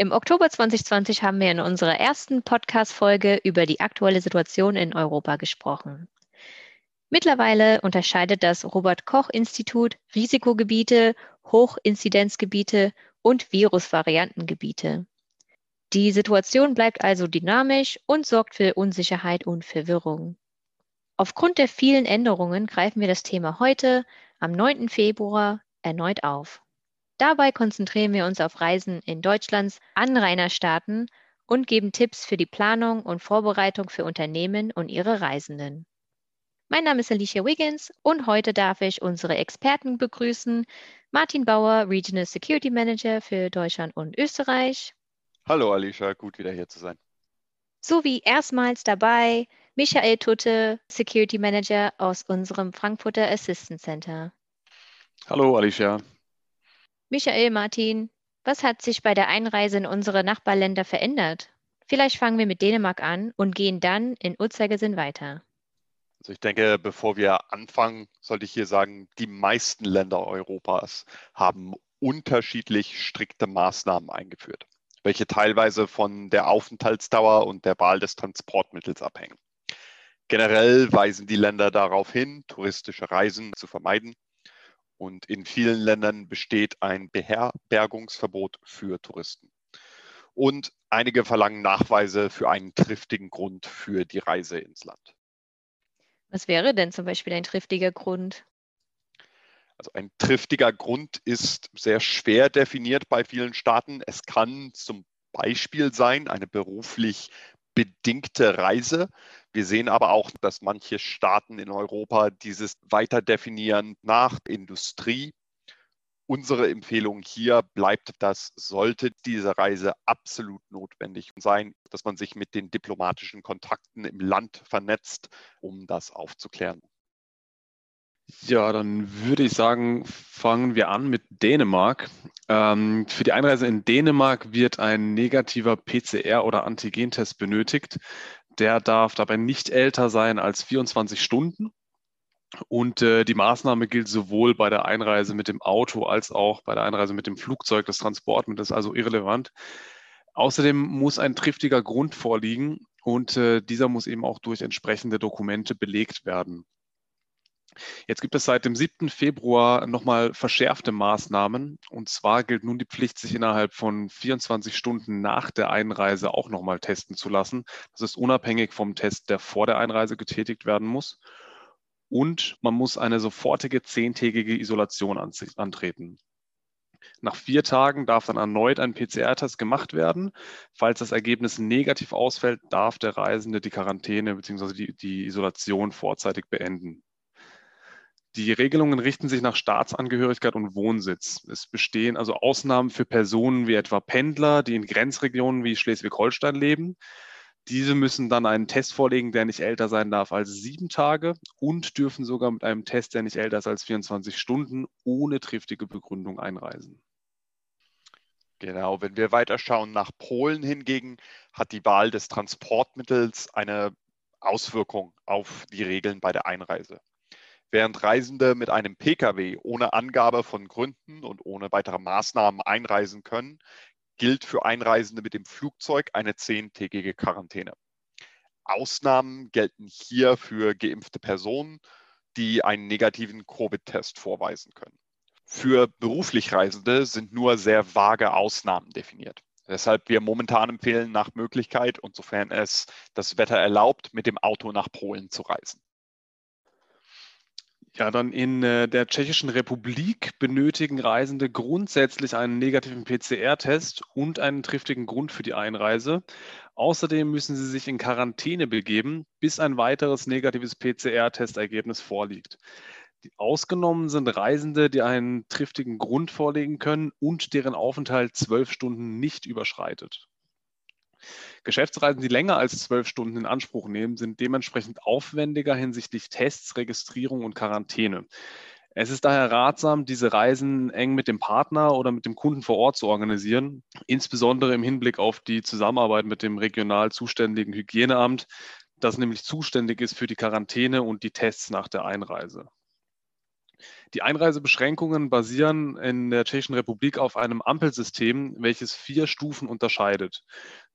Im Oktober 2020 haben wir in unserer ersten Podcast-Folge über die aktuelle Situation in Europa gesprochen. Mittlerweile unterscheidet das Robert-Koch-Institut Risikogebiete, Hochinzidenzgebiete und Virusvariantengebiete. Die Situation bleibt also dynamisch und sorgt für Unsicherheit und Verwirrung. Aufgrund der vielen Änderungen greifen wir das Thema heute, am 9. Februar, erneut auf. Dabei konzentrieren wir uns auf Reisen in Deutschlands Anrainerstaaten und geben Tipps für die Planung und Vorbereitung für Unternehmen und ihre Reisenden. Mein Name ist Alicia Wiggins und heute darf ich unsere Experten begrüßen. Martin Bauer, Regional Security Manager für Deutschland und Österreich. Hallo Alicia, gut wieder hier zu sein. Sowie erstmals dabei Michael Tutte, Security Manager aus unserem Frankfurter Assistance Center. Hallo Alicia. Michael, Martin, was hat sich bei der Einreise in unsere Nachbarländer verändert? Vielleicht fangen wir mit Dänemark an und gehen dann in Uhrzeigersinn weiter. Also ich denke, bevor wir anfangen, sollte ich hier sagen, die meisten Länder Europas haben unterschiedlich strikte Maßnahmen eingeführt, welche teilweise von der Aufenthaltsdauer und der Wahl des Transportmittels abhängen. Generell weisen die Länder darauf hin, touristische Reisen zu vermeiden und in vielen Ländern besteht ein Beherbergungsverbot für Touristen. Und einige verlangen Nachweise für einen triftigen Grund für die Reise ins Land. Was wäre denn zum Beispiel ein triftiger Grund? Also ein triftiger Grund ist sehr schwer definiert bei vielen Staaten. Es kann zum Beispiel sein, eine beruflich bedingte Reise. Wir sehen aber auch, dass manche Staaten in Europa dieses weiter definieren nach Industrie. Unsere Empfehlung hier bleibt, dass sollte diese Reise absolut notwendig sein, dass man sich mit den diplomatischen Kontakten im Land vernetzt, um das aufzuklären. Ja, dann würde ich sagen, fangen wir an mit Dänemark. Ähm, für die Einreise in Dänemark wird ein negativer PCR- oder Antigentest benötigt. Der darf dabei nicht älter sein als 24 Stunden. Und äh, die Maßnahme gilt sowohl bei der Einreise mit dem Auto als auch bei der Einreise mit dem Flugzeug. Das Transportmittel ist also irrelevant. Außerdem muss ein triftiger Grund vorliegen und äh, dieser muss eben auch durch entsprechende Dokumente belegt werden. Jetzt gibt es seit dem 7. Februar nochmal verschärfte Maßnahmen. Und zwar gilt nun die Pflicht, sich innerhalb von 24 Stunden nach der Einreise auch nochmal testen zu lassen. Das ist unabhängig vom Test, der vor der Einreise getätigt werden muss. Und man muss eine sofortige zehntägige Isolation antreten. Nach vier Tagen darf dann erneut ein PCR-Test gemacht werden. Falls das Ergebnis negativ ausfällt, darf der Reisende die Quarantäne bzw. Die, die Isolation vorzeitig beenden. Die Regelungen richten sich nach Staatsangehörigkeit und Wohnsitz. Es bestehen also Ausnahmen für Personen wie etwa Pendler, die in Grenzregionen wie Schleswig-Holstein leben. Diese müssen dann einen Test vorlegen, der nicht älter sein darf als sieben Tage und dürfen sogar mit einem Test, der nicht älter ist als 24 Stunden, ohne triftige Begründung einreisen. Genau, wenn wir weiterschauen nach Polen hingegen, hat die Wahl des Transportmittels eine Auswirkung auf die Regeln bei der Einreise. Während Reisende mit einem Pkw ohne Angabe von Gründen und ohne weitere Maßnahmen einreisen können, gilt für Einreisende mit dem Flugzeug eine zehntägige Quarantäne. Ausnahmen gelten hier für geimpfte Personen, die einen negativen Covid-Test vorweisen können. Für beruflich Reisende sind nur sehr vage Ausnahmen definiert. Weshalb wir momentan empfehlen, nach Möglichkeit und sofern es das Wetter erlaubt, mit dem Auto nach Polen zu reisen. Ja, dann in äh, der Tschechischen Republik benötigen Reisende grundsätzlich einen negativen PCR-Test und einen triftigen Grund für die Einreise. Außerdem müssen sie sich in Quarantäne begeben, bis ein weiteres negatives PCR-Testergebnis vorliegt. Die ausgenommen sind Reisende, die einen triftigen Grund vorlegen können und deren Aufenthalt zwölf Stunden nicht überschreitet. Geschäftsreisen, die länger als zwölf Stunden in Anspruch nehmen, sind dementsprechend aufwendiger hinsichtlich Tests, Registrierung und Quarantäne. Es ist daher ratsam, diese Reisen eng mit dem Partner oder mit dem Kunden vor Ort zu organisieren, insbesondere im Hinblick auf die Zusammenarbeit mit dem regional zuständigen Hygieneamt, das nämlich zuständig ist für die Quarantäne und die Tests nach der Einreise. Die Einreisebeschränkungen basieren in der Tschechischen Republik auf einem Ampelsystem, welches vier Stufen unterscheidet.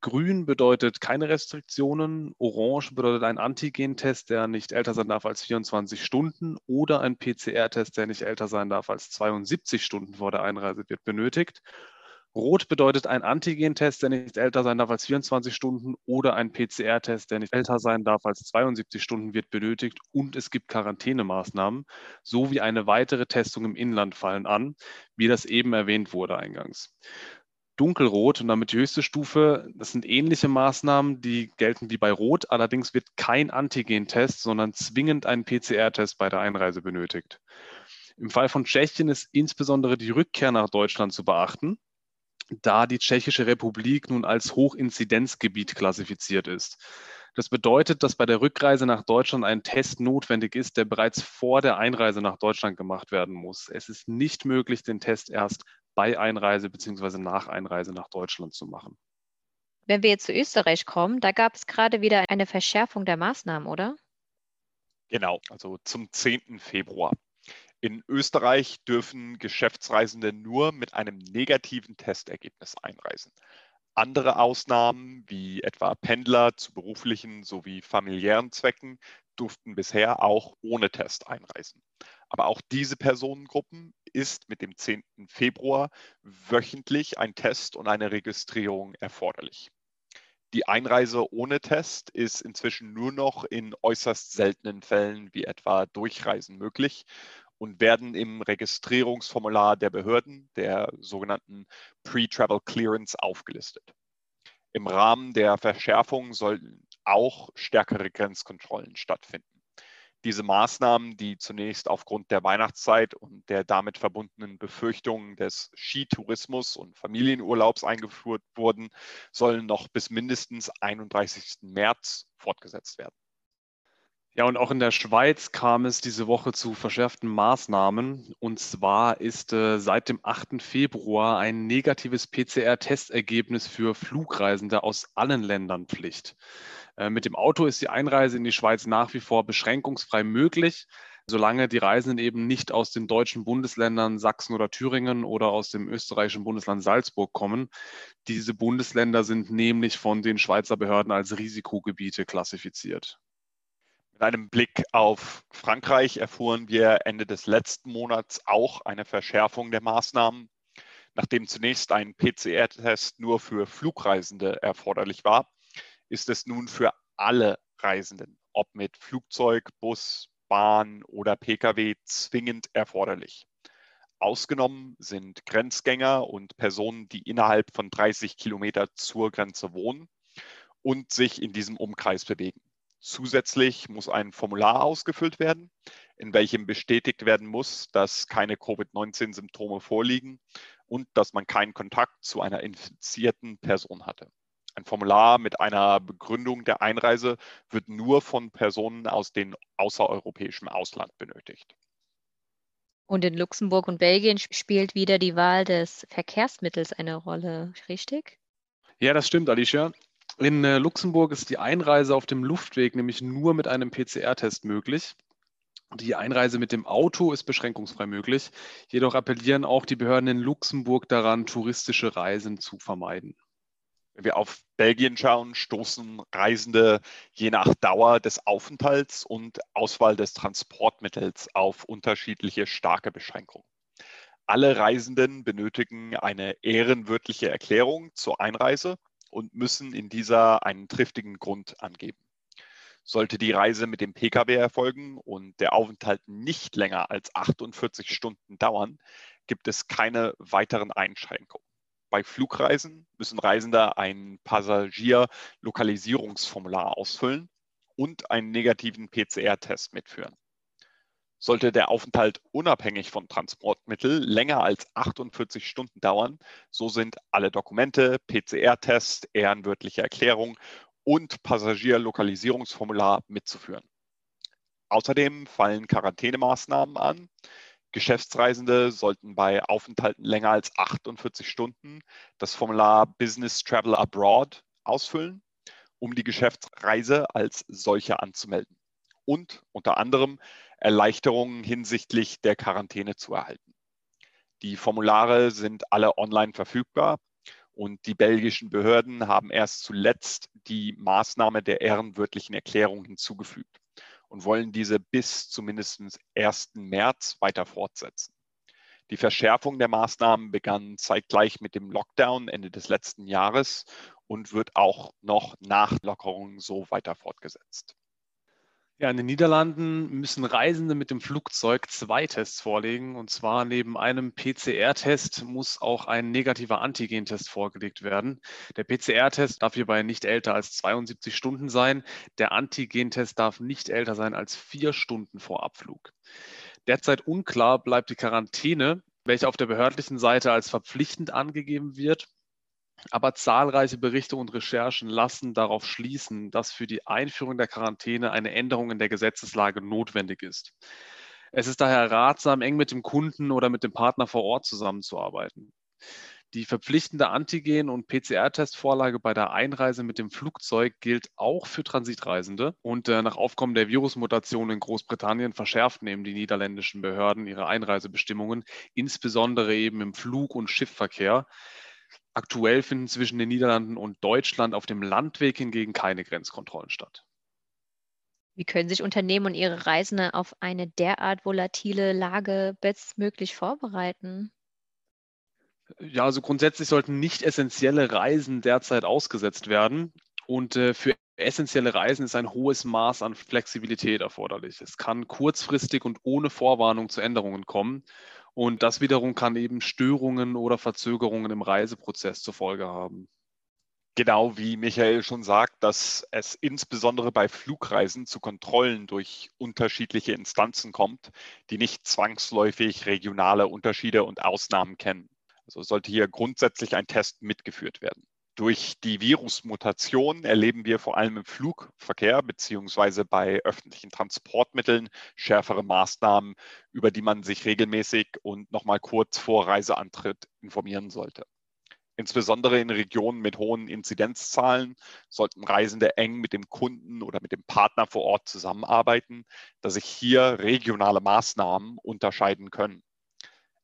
Grün bedeutet keine Restriktionen, Orange bedeutet ein Antigentest, der nicht älter sein darf als 24 Stunden oder ein PCR-Test, der nicht älter sein darf als 72 Stunden vor der Einreise wird benötigt. Rot bedeutet ein Antigentest, der nicht älter sein darf als 24 Stunden oder ein PCR-Test, der nicht älter sein darf als 72 Stunden wird benötigt und es gibt Quarantänemaßnahmen sowie eine weitere Testung im Inland fallen an, wie das eben erwähnt wurde eingangs. Dunkelrot und damit die höchste Stufe, das sind ähnliche Maßnahmen, die gelten wie bei Rot, allerdings wird kein Antigentest, sondern zwingend ein PCR-Test bei der Einreise benötigt. Im Fall von Tschechien ist insbesondere die Rückkehr nach Deutschland zu beachten da die Tschechische Republik nun als Hochinzidenzgebiet klassifiziert ist. Das bedeutet, dass bei der Rückreise nach Deutschland ein Test notwendig ist, der bereits vor der Einreise nach Deutschland gemacht werden muss. Es ist nicht möglich, den Test erst bei Einreise bzw. nach Einreise nach Deutschland zu machen. Wenn wir jetzt zu Österreich kommen, da gab es gerade wieder eine Verschärfung der Maßnahmen, oder? Genau, also zum 10. Februar. In Österreich dürfen Geschäftsreisende nur mit einem negativen Testergebnis einreisen. Andere Ausnahmen, wie etwa Pendler zu beruflichen sowie familiären Zwecken, durften bisher auch ohne Test einreisen. Aber auch diese Personengruppen ist mit dem 10. Februar wöchentlich ein Test und eine Registrierung erforderlich. Die Einreise ohne Test ist inzwischen nur noch in äußerst seltenen Fällen wie etwa Durchreisen möglich und werden im Registrierungsformular der Behörden, der sogenannten Pre-Travel Clearance, aufgelistet. Im Rahmen der Verschärfung sollten auch stärkere Grenzkontrollen stattfinden. Diese Maßnahmen, die zunächst aufgrund der Weihnachtszeit und der damit verbundenen Befürchtungen des Skitourismus und Familienurlaubs eingeführt wurden, sollen noch bis mindestens 31. März fortgesetzt werden. Ja, und auch in der Schweiz kam es diese Woche zu verschärften Maßnahmen. Und zwar ist äh, seit dem 8. Februar ein negatives PCR-Testergebnis für Flugreisende aus allen Ländern Pflicht. Äh, mit dem Auto ist die Einreise in die Schweiz nach wie vor beschränkungsfrei möglich, solange die Reisenden eben nicht aus den deutschen Bundesländern Sachsen oder Thüringen oder aus dem österreichischen Bundesland Salzburg kommen. Diese Bundesländer sind nämlich von den Schweizer Behörden als Risikogebiete klassifiziert. Mit einem Blick auf Frankreich erfuhren wir Ende des letzten Monats auch eine Verschärfung der Maßnahmen. Nachdem zunächst ein PCR-Test nur für Flugreisende erforderlich war, ist es nun für alle Reisenden, ob mit Flugzeug, Bus, Bahn oder Pkw, zwingend erforderlich. Ausgenommen sind Grenzgänger und Personen, die innerhalb von 30 Kilometer zur Grenze wohnen und sich in diesem Umkreis bewegen. Zusätzlich muss ein Formular ausgefüllt werden, in welchem bestätigt werden muss, dass keine Covid-19-Symptome vorliegen und dass man keinen Kontakt zu einer infizierten Person hatte. Ein Formular mit einer Begründung der Einreise wird nur von Personen aus dem außereuropäischen Ausland benötigt. Und in Luxemburg und Belgien spielt wieder die Wahl des Verkehrsmittels eine Rolle, richtig? Ja, das stimmt, Alicia. In äh, Luxemburg ist die Einreise auf dem Luftweg nämlich nur mit einem PCR-Test möglich. Die Einreise mit dem Auto ist beschränkungsfrei möglich. Jedoch appellieren auch die Behörden in Luxemburg daran, touristische Reisen zu vermeiden. Wenn wir auf Belgien schauen, stoßen Reisende je nach Dauer des Aufenthalts und Auswahl des Transportmittels auf unterschiedliche starke Beschränkungen. Alle Reisenden benötigen eine ehrenwörtliche Erklärung zur Einreise und müssen in dieser einen triftigen Grund angeben. Sollte die Reise mit dem Pkw erfolgen und der Aufenthalt nicht länger als 48 Stunden dauern, gibt es keine weiteren Einschränkungen. Bei Flugreisen müssen Reisende ein Passagierlokalisierungsformular ausfüllen und einen negativen PCR-Test mitführen. Sollte der Aufenthalt unabhängig von Transportmittel länger als 48 Stunden dauern, so sind alle Dokumente, PCR-Test, ehrenwörtliche Erklärung und Passagierlokalisierungsformular mitzuführen. Außerdem fallen Quarantänemaßnahmen an. Geschäftsreisende sollten bei Aufenthalten länger als 48 Stunden das Formular Business Travel Abroad ausfüllen, um die Geschäftsreise als solche anzumelden und unter anderem Erleichterungen hinsichtlich der Quarantäne zu erhalten. Die Formulare sind alle online verfügbar und die belgischen Behörden haben erst zuletzt die Maßnahme der ehrenwörtlichen Erklärung hinzugefügt und wollen diese bis zumindest 1. März weiter fortsetzen. Die Verschärfung der Maßnahmen begann zeitgleich mit dem Lockdown Ende des letzten Jahres und wird auch noch nach Lockerungen so weiter fortgesetzt. Ja, in den Niederlanden müssen Reisende mit dem Flugzeug zwei Tests vorlegen. Und zwar neben einem PCR-Test muss auch ein negativer Antigentest vorgelegt werden. Der PCR-Test darf hierbei nicht älter als 72 Stunden sein. Der Antigentest darf nicht älter sein als vier Stunden vor Abflug. Derzeit unklar bleibt die Quarantäne, welche auf der behördlichen Seite als verpflichtend angegeben wird. Aber zahlreiche Berichte und Recherchen lassen darauf schließen, dass für die Einführung der Quarantäne eine Änderung in der Gesetzeslage notwendig ist. Es ist daher ratsam, eng mit dem Kunden oder mit dem Partner vor Ort zusammenzuarbeiten. Die verpflichtende Antigen- und PCR-Testvorlage bei der Einreise mit dem Flugzeug gilt auch für Transitreisende. Und äh, nach Aufkommen der Virusmutation in Großbritannien verschärften eben die niederländischen Behörden ihre Einreisebestimmungen, insbesondere eben im Flug- und Schiffverkehr. Aktuell finden zwischen den Niederlanden und Deutschland auf dem Landweg hingegen keine Grenzkontrollen statt. Wie können sich Unternehmen und ihre Reisende auf eine derart volatile Lage bestmöglich vorbereiten? Ja, also grundsätzlich sollten nicht essentielle Reisen derzeit ausgesetzt werden. Und äh, für essentielle Reisen ist ein hohes Maß an Flexibilität erforderlich. Es kann kurzfristig und ohne Vorwarnung zu Änderungen kommen. Und das wiederum kann eben Störungen oder Verzögerungen im Reiseprozess zur Folge haben. Genau wie Michael schon sagt, dass es insbesondere bei Flugreisen zu Kontrollen durch unterschiedliche Instanzen kommt, die nicht zwangsläufig regionale Unterschiede und Ausnahmen kennen. Also sollte hier grundsätzlich ein Test mitgeführt werden. Durch die Virusmutation erleben wir vor allem im Flugverkehr beziehungsweise bei öffentlichen Transportmitteln schärfere Maßnahmen, über die man sich regelmäßig und nochmal kurz vor Reiseantritt informieren sollte. Insbesondere in Regionen mit hohen Inzidenzzahlen sollten Reisende eng mit dem Kunden oder mit dem Partner vor Ort zusammenarbeiten, da sich hier regionale Maßnahmen unterscheiden können.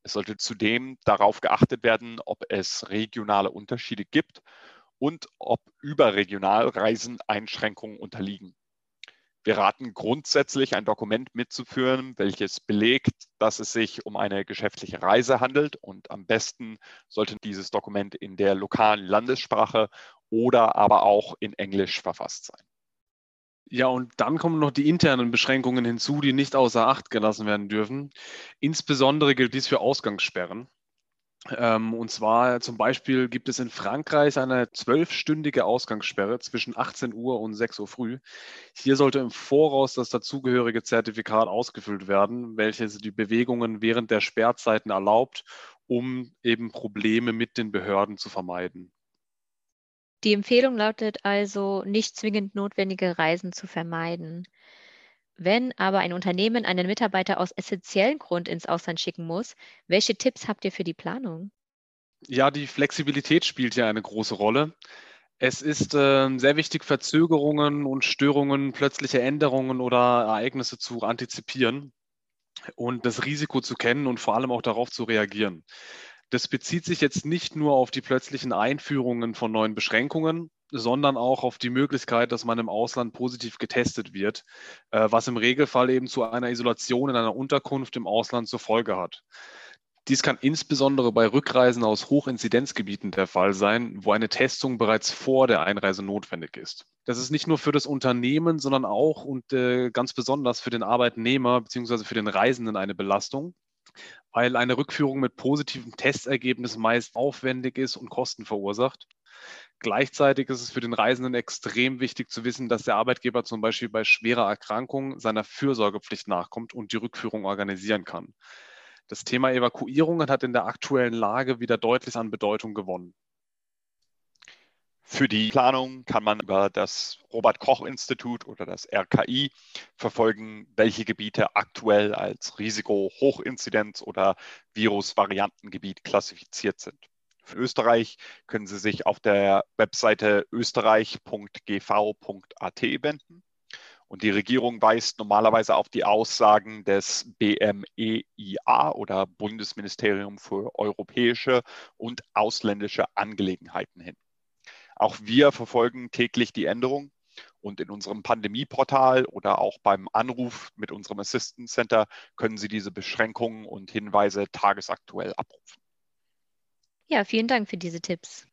Es sollte zudem darauf geachtet werden, ob es regionale Unterschiede gibt und ob überregional Reisen Einschränkungen unterliegen. Wir raten grundsätzlich, ein Dokument mitzuführen, welches belegt, dass es sich um eine geschäftliche Reise handelt und am besten sollte dieses Dokument in der lokalen Landessprache oder aber auch in Englisch verfasst sein. Ja, und dann kommen noch die internen Beschränkungen hinzu, die nicht außer Acht gelassen werden dürfen. Insbesondere gilt dies für Ausgangssperren. Ähm, und zwar zum Beispiel gibt es in Frankreich eine zwölfstündige Ausgangssperre zwischen 18 Uhr und 6 Uhr früh. Hier sollte im Voraus das dazugehörige Zertifikat ausgefüllt werden, welches die Bewegungen während der Sperrzeiten erlaubt, um eben Probleme mit den Behörden zu vermeiden. Die Empfehlung lautet also, nicht zwingend notwendige Reisen zu vermeiden. Wenn aber ein Unternehmen einen Mitarbeiter aus essentiellem Grund ins Ausland schicken muss, welche Tipps habt ihr für die Planung? Ja, die Flexibilität spielt ja eine große Rolle. Es ist äh, sehr wichtig, Verzögerungen und Störungen, plötzliche Änderungen oder Ereignisse zu antizipieren und das Risiko zu kennen und vor allem auch darauf zu reagieren. Das bezieht sich jetzt nicht nur auf die plötzlichen Einführungen von neuen Beschränkungen, sondern auch auf die Möglichkeit, dass man im Ausland positiv getestet wird, äh, was im Regelfall eben zu einer Isolation in einer Unterkunft im Ausland zur Folge hat. Dies kann insbesondere bei Rückreisen aus Hochinzidenzgebieten der Fall sein, wo eine Testung bereits vor der Einreise notwendig ist. Das ist nicht nur für das Unternehmen, sondern auch und äh, ganz besonders für den Arbeitnehmer bzw. für den Reisenden eine Belastung weil eine Rückführung mit positivem Testergebnis meist aufwendig ist und Kosten verursacht. Gleichzeitig ist es für den Reisenden extrem wichtig zu wissen, dass der Arbeitgeber zum Beispiel bei schwerer Erkrankung seiner Fürsorgepflicht nachkommt und die Rückführung organisieren kann. Das Thema Evakuierungen hat in der aktuellen Lage wieder deutlich an Bedeutung gewonnen. Für die Planung kann man über das Robert Koch Institut oder das RKI verfolgen, welche Gebiete aktuell als Risiko-Hochinzidenz- oder Virusvariantengebiet klassifiziert sind. Für Österreich können Sie sich auf der Webseite österreich.gv.at wenden. Und die Regierung weist normalerweise auf die Aussagen des BMEIA oder Bundesministerium für europäische und ausländische Angelegenheiten hin. Auch wir verfolgen täglich die Änderung und in unserem Pandemieportal oder auch beim Anruf mit unserem Assistance Center können Sie diese Beschränkungen und Hinweise tagesaktuell abrufen. Ja, vielen Dank für diese Tipps.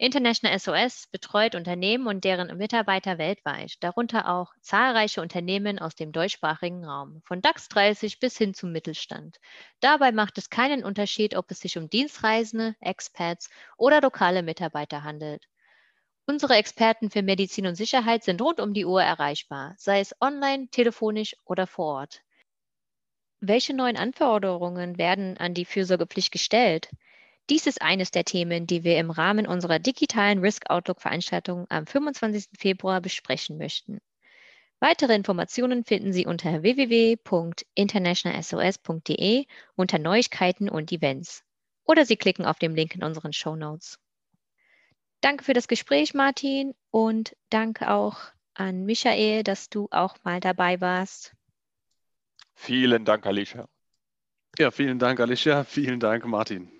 International SOS betreut Unternehmen und deren Mitarbeiter weltweit, darunter auch zahlreiche Unternehmen aus dem deutschsprachigen Raum, von DAX 30 bis hin zum Mittelstand. Dabei macht es keinen Unterschied, ob es sich um Dienstreisende, Expats oder lokale Mitarbeiter handelt. Unsere Experten für Medizin und Sicherheit sind rund um die Uhr erreichbar, sei es online, telefonisch oder vor Ort. Welche neuen Anforderungen werden an die Fürsorgepflicht gestellt? Dies ist eines der Themen, die wir im Rahmen unserer digitalen Risk Outlook Veranstaltung am 25. Februar besprechen möchten. Weitere Informationen finden Sie unter www.internationalsos.de unter Neuigkeiten und Events. Oder Sie klicken auf den Link in unseren Show Notes. Danke für das Gespräch, Martin, und danke auch an Michael, dass du auch mal dabei warst. Vielen Dank, Alicia. Ja, vielen Dank, Alicia. Vielen Dank, Martin.